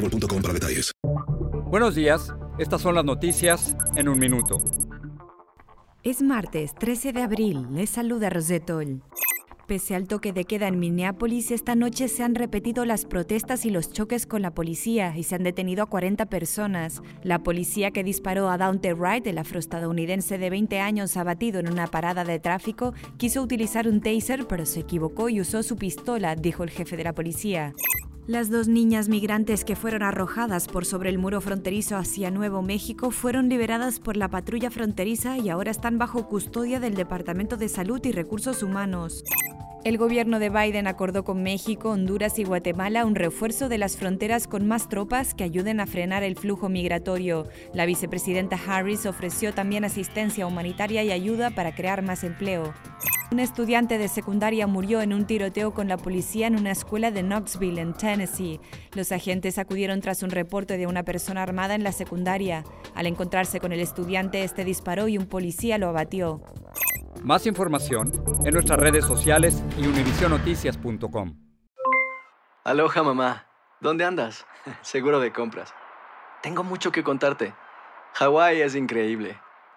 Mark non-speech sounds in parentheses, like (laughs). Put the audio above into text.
boostmobile.com para detalles. Buenos días, estas son las noticias en un minuto. Es martes 13 de abril, les saluda Rosetol. Pese al toque de queda en Minneapolis, esta noche se han repetido las protestas y los choques con la policía y se han detenido a 40 personas. La policía que disparó a Daunte Wright, el afroestadounidense de 20 años abatido en una parada de tráfico, quiso utilizar un taser pero se equivocó y usó su pistola, dijo el jefe de la policía. Las dos niñas migrantes que fueron arrojadas por sobre el muro fronterizo hacia Nuevo México fueron liberadas por la patrulla fronteriza y ahora están bajo custodia del Departamento de Salud y Recursos Humanos. El gobierno de Biden acordó con México, Honduras y Guatemala un refuerzo de las fronteras con más tropas que ayuden a frenar el flujo migratorio. La vicepresidenta Harris ofreció también asistencia humanitaria y ayuda para crear más empleo. Un estudiante de secundaria murió en un tiroteo con la policía en una escuela de Knoxville, en Tennessee. Los agentes acudieron tras un reporte de una persona armada en la secundaria. Al encontrarse con el estudiante, este disparó y un policía lo abatió. Más información en nuestras redes sociales y univisionoticias.com. Aloha mamá, ¿dónde andas? (laughs) Seguro de compras. Tengo mucho que contarte. Hawái es increíble.